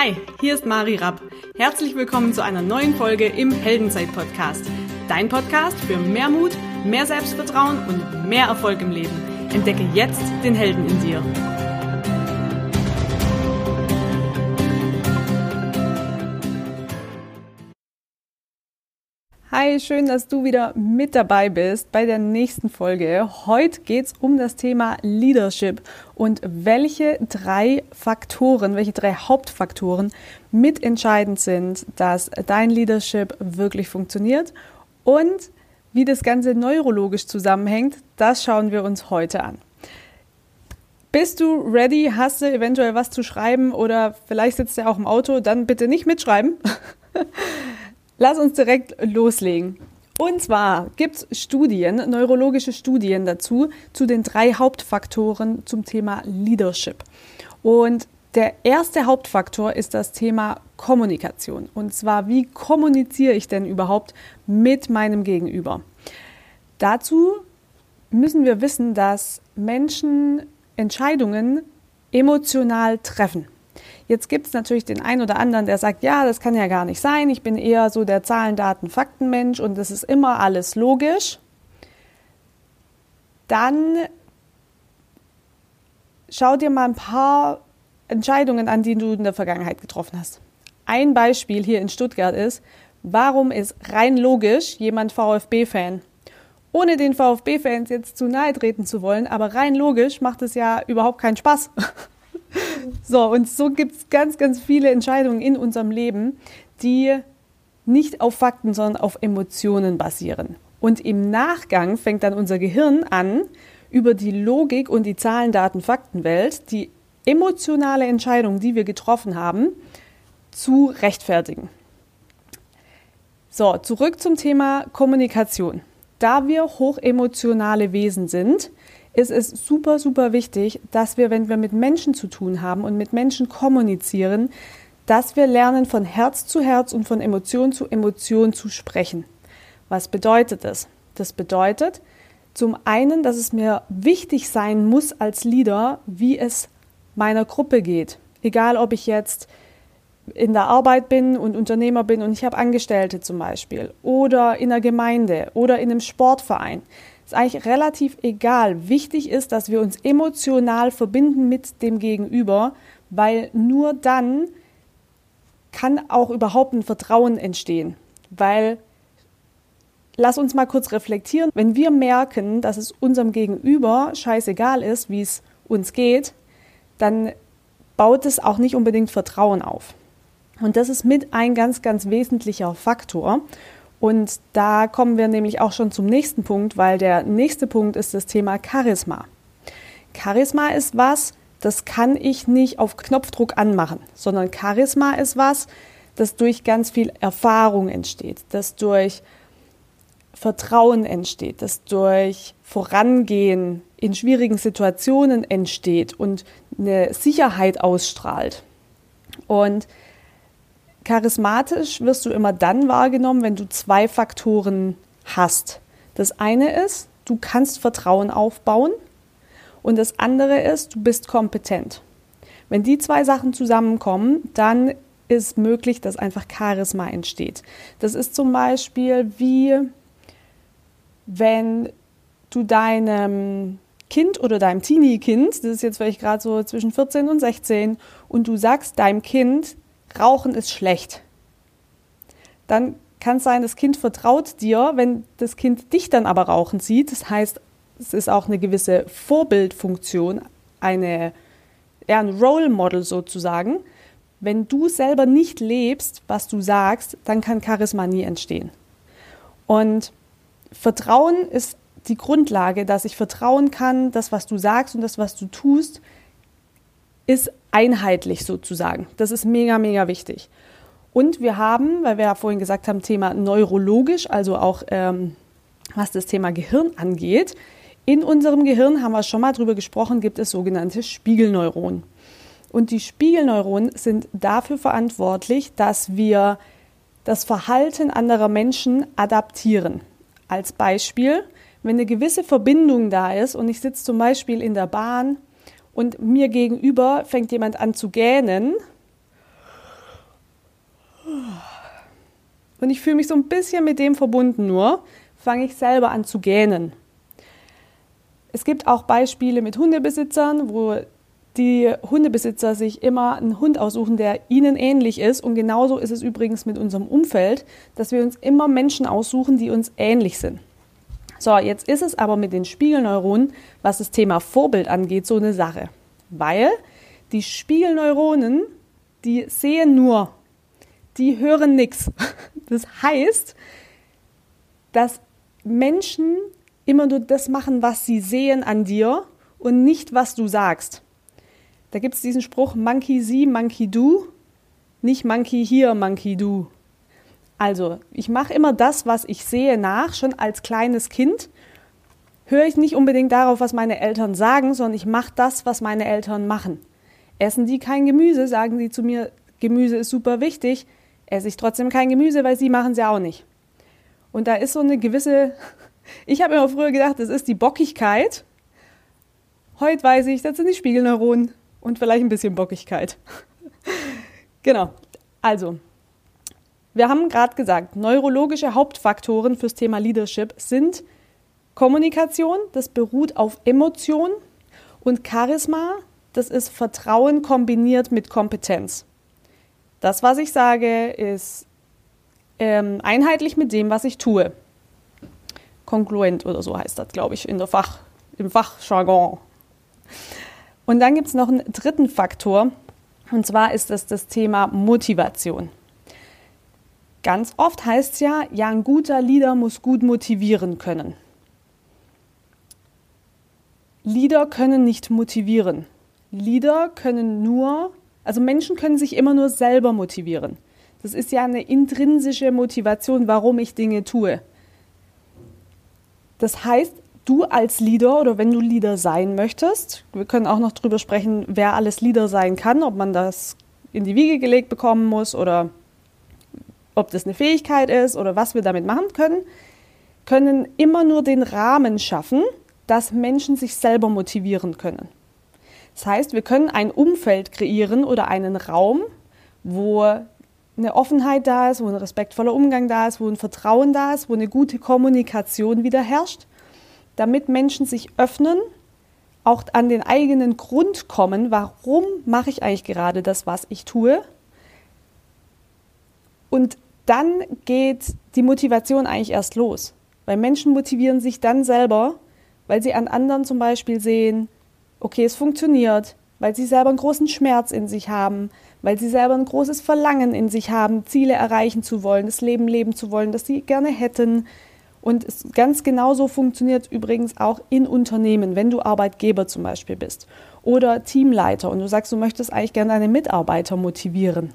Hi, hier ist Mari Rapp. Herzlich willkommen zu einer neuen Folge im Heldenzeit-Podcast. Dein Podcast für mehr Mut, mehr Selbstvertrauen und mehr Erfolg im Leben. Entdecke jetzt den Helden in dir. Hi, schön, dass du wieder mit dabei bist bei der nächsten Folge. Heute geht es um das Thema Leadership und welche drei Faktoren, welche drei Hauptfaktoren mitentscheidend sind, dass dein Leadership wirklich funktioniert und wie das Ganze neurologisch zusammenhängt, das schauen wir uns heute an. Bist du ready? Hast du eventuell was zu schreiben oder vielleicht sitzt du auch im Auto? Dann bitte nicht mitschreiben. Lass uns direkt loslegen. Und zwar gibt es Studien, neurologische Studien dazu, zu den drei Hauptfaktoren zum Thema Leadership. Und der erste Hauptfaktor ist das Thema Kommunikation. Und zwar, wie kommuniziere ich denn überhaupt mit meinem Gegenüber? Dazu müssen wir wissen, dass Menschen Entscheidungen emotional treffen. Jetzt gibt es natürlich den einen oder anderen, der sagt, ja, das kann ja gar nicht sein. Ich bin eher so der Zahlen, Daten, Fakten Mensch und das ist immer alles logisch. Dann schau dir mal ein paar Entscheidungen an, die du in der Vergangenheit getroffen hast. Ein Beispiel hier in Stuttgart ist, warum ist rein logisch jemand VfB-Fan? Ohne den VfB-Fans jetzt zu nahe treten zu wollen, aber rein logisch macht es ja überhaupt keinen Spaß. So, und so gibt es ganz, ganz viele Entscheidungen in unserem Leben, die nicht auf Fakten, sondern auf Emotionen basieren. Und im Nachgang fängt dann unser Gehirn an, über die Logik und die Zahlen, Daten, Faktenwelt die emotionale Entscheidung, die wir getroffen haben, zu rechtfertigen. So, zurück zum Thema Kommunikation. Da wir hochemotionale Wesen sind, ist es super, super wichtig, dass wir, wenn wir mit Menschen zu tun haben und mit Menschen kommunizieren, dass wir lernen, von Herz zu Herz und von Emotion zu Emotion zu sprechen. Was bedeutet das? Das bedeutet zum einen, dass es mir wichtig sein muss als Leader, wie es meiner Gruppe geht. Egal, ob ich jetzt in der Arbeit bin und Unternehmer bin und ich habe Angestellte zum Beispiel oder in der Gemeinde oder in einem Sportverein ist eigentlich relativ egal. Wichtig ist, dass wir uns emotional verbinden mit dem Gegenüber, weil nur dann kann auch überhaupt ein Vertrauen entstehen. Weil, lass uns mal kurz reflektieren, wenn wir merken, dass es unserem Gegenüber scheißegal ist, wie es uns geht, dann baut es auch nicht unbedingt Vertrauen auf. Und das ist mit ein ganz, ganz wesentlicher Faktor. Und da kommen wir nämlich auch schon zum nächsten Punkt, weil der nächste Punkt ist das Thema Charisma. Charisma ist was, das kann ich nicht auf Knopfdruck anmachen, sondern Charisma ist was, das durch ganz viel Erfahrung entsteht, das durch Vertrauen entsteht, das durch Vorangehen in schwierigen Situationen entsteht und eine Sicherheit ausstrahlt. Und Charismatisch wirst du immer dann wahrgenommen, wenn du zwei Faktoren hast. Das eine ist, du kannst Vertrauen aufbauen und das andere ist, du bist kompetent. Wenn die zwei Sachen zusammenkommen, dann ist möglich, dass einfach Charisma entsteht. Das ist zum Beispiel wie wenn du deinem Kind oder deinem Teenie-Kind, das ist jetzt vielleicht gerade so zwischen 14 und 16, und du sagst deinem Kind, Rauchen ist schlecht. Dann kann es sein, das Kind vertraut dir, wenn das Kind dich dann aber rauchen sieht. Das heißt, es ist auch eine gewisse Vorbildfunktion, eine, eher ein Role Model sozusagen. Wenn du selber nicht lebst, was du sagst, dann kann Charisma nie entstehen. Und Vertrauen ist die Grundlage, dass ich vertrauen kann, das, was du sagst und das, was du tust, ist einheitlich sozusagen. Das ist mega, mega wichtig. Und wir haben, weil wir ja vorhin gesagt haben, Thema neurologisch, also auch ähm, was das Thema Gehirn angeht, in unserem Gehirn, haben wir schon mal drüber gesprochen, gibt es sogenannte Spiegelneuronen. Und die Spiegelneuronen sind dafür verantwortlich, dass wir das Verhalten anderer Menschen adaptieren. Als Beispiel, wenn eine gewisse Verbindung da ist und ich sitze zum Beispiel in der Bahn und mir gegenüber fängt jemand an zu gähnen, und ich fühle mich so ein bisschen mit dem verbunden nur, fange ich selber an zu gähnen. Es gibt auch Beispiele mit Hundebesitzern, wo die Hundebesitzer sich immer einen Hund aussuchen, der ihnen ähnlich ist. Und genauso ist es übrigens mit unserem Umfeld, dass wir uns immer Menschen aussuchen, die uns ähnlich sind. So, jetzt ist es aber mit den Spiegelneuronen, was das Thema Vorbild angeht, so eine Sache. Weil die Spiegelneuronen, die sehen nur, die hören nichts. Das heißt, dass Menschen immer nur das machen, was sie sehen an dir und nicht, was du sagst. Da gibt es diesen Spruch, Monkey see, Monkey do, nicht Monkey here, Monkey do. Also, ich mache immer das, was ich sehe, nach. Schon als kleines Kind höre ich nicht unbedingt darauf, was meine Eltern sagen, sondern ich mache das, was meine Eltern machen. Essen die kein Gemüse, sagen sie zu mir, Gemüse ist super wichtig, esse ich trotzdem kein Gemüse, weil sie machen es ja auch nicht. Und da ist so eine gewisse, ich habe immer früher gedacht, das ist die Bockigkeit. Heute weiß ich, das sind die Spiegelneuronen und vielleicht ein bisschen Bockigkeit. genau. Also, wir haben gerade gesagt, neurologische Hauptfaktoren fürs Thema Leadership sind Kommunikation, das beruht auf Emotion und Charisma, das ist Vertrauen kombiniert mit Kompetenz. Das, was ich sage, ist ähm, einheitlich mit dem, was ich tue. Kongruent oder so heißt das, glaube ich, in der Fach, im Fachjargon. Und dann gibt es noch einen dritten Faktor, und zwar ist das das Thema Motivation. Ganz oft heißt es ja, ja, ein guter Leader muss gut motivieren können. Leader können nicht motivieren. Leader können nur, also Menschen können sich immer nur selber motivieren. Das ist ja eine intrinsische Motivation, warum ich Dinge tue. Das heißt, du als Leader oder wenn du Leader sein möchtest, wir können auch noch darüber sprechen, wer alles Leader sein kann, ob man das in die Wiege gelegt bekommen muss oder ob das eine Fähigkeit ist oder was wir damit machen können, können immer nur den Rahmen schaffen, dass Menschen sich selber motivieren können. Das heißt, wir können ein Umfeld kreieren oder einen Raum, wo eine Offenheit da ist, wo ein respektvoller Umgang da ist, wo ein Vertrauen da ist, wo eine gute Kommunikation wieder herrscht damit Menschen sich öffnen, auch an den eigenen Grund kommen, warum mache ich eigentlich gerade das, was ich tue. Und dann geht die Motivation eigentlich erst los. Weil Menschen motivieren sich dann selber, weil sie an anderen zum Beispiel sehen, okay, es funktioniert, weil sie selber einen großen Schmerz in sich haben, weil sie selber ein großes Verlangen in sich haben, Ziele erreichen zu wollen, das Leben leben zu wollen, das sie gerne hätten, und es ganz genauso funktioniert übrigens auch in Unternehmen, wenn du Arbeitgeber zum Beispiel bist oder Teamleiter und du sagst, du möchtest eigentlich gerne deine Mitarbeiter motivieren.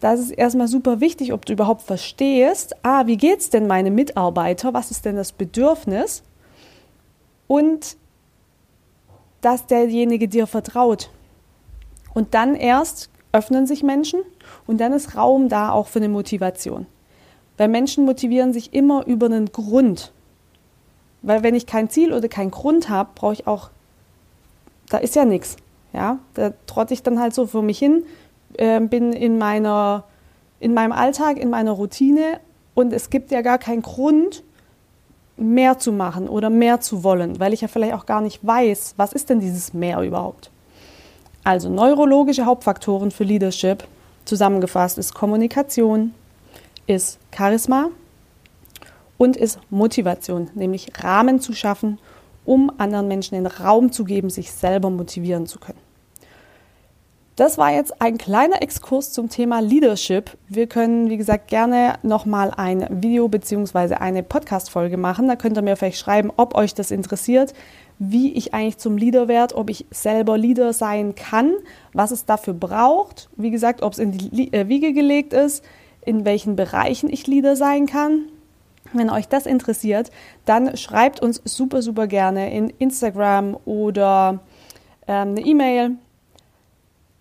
Da ist es erstmal super wichtig, ob du überhaupt verstehst, ah, wie es denn meinem Mitarbeiter, was ist denn das Bedürfnis und dass derjenige dir vertraut. Und dann erst öffnen sich Menschen und dann ist Raum da auch für eine Motivation. Weil Menschen motivieren sich immer über einen Grund. Weil wenn ich kein Ziel oder keinen Grund habe, brauche ich auch, da ist ja nichts. Ja, da trotte ich dann halt so vor mich hin, äh, bin in meiner, in meinem Alltag, in meiner Routine und es gibt ja gar keinen Grund, mehr zu machen oder mehr zu wollen, weil ich ja vielleicht auch gar nicht weiß, was ist denn dieses Mehr überhaupt. Also neurologische Hauptfaktoren für Leadership zusammengefasst ist Kommunikation, ist Charisma und ist Motivation, nämlich Rahmen zu schaffen, um anderen Menschen den Raum zu geben, sich selber motivieren zu können. Das war jetzt ein kleiner Exkurs zum Thema Leadership. Wir können, wie gesagt, gerne nochmal ein Video bzw. eine Podcast-Folge machen. Da könnt ihr mir vielleicht schreiben, ob euch das interessiert, wie ich eigentlich zum Leader werde, ob ich selber Leader sein kann, was es dafür braucht. Wie gesagt, ob es in die äh, Wiege gelegt ist, in welchen Bereichen ich Leader sein kann. Wenn euch das interessiert, dann schreibt uns super, super gerne in Instagram oder ähm, eine E-Mail.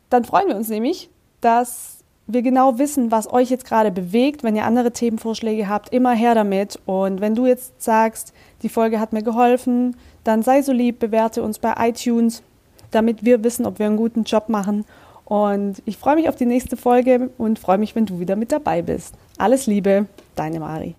Dann freuen wir uns nämlich, dass wir genau wissen, was euch jetzt gerade bewegt. Wenn ihr andere Themenvorschläge habt, immer her damit. Und wenn du jetzt sagst, die Folge hat mir geholfen, dann sei so lieb, bewerte uns bei iTunes, damit wir wissen, ob wir einen guten Job machen Und ich freue mich auf die nächste Folge und freue mich, wenn du wieder mit dabei bist. Alles Liebe, deine Mari.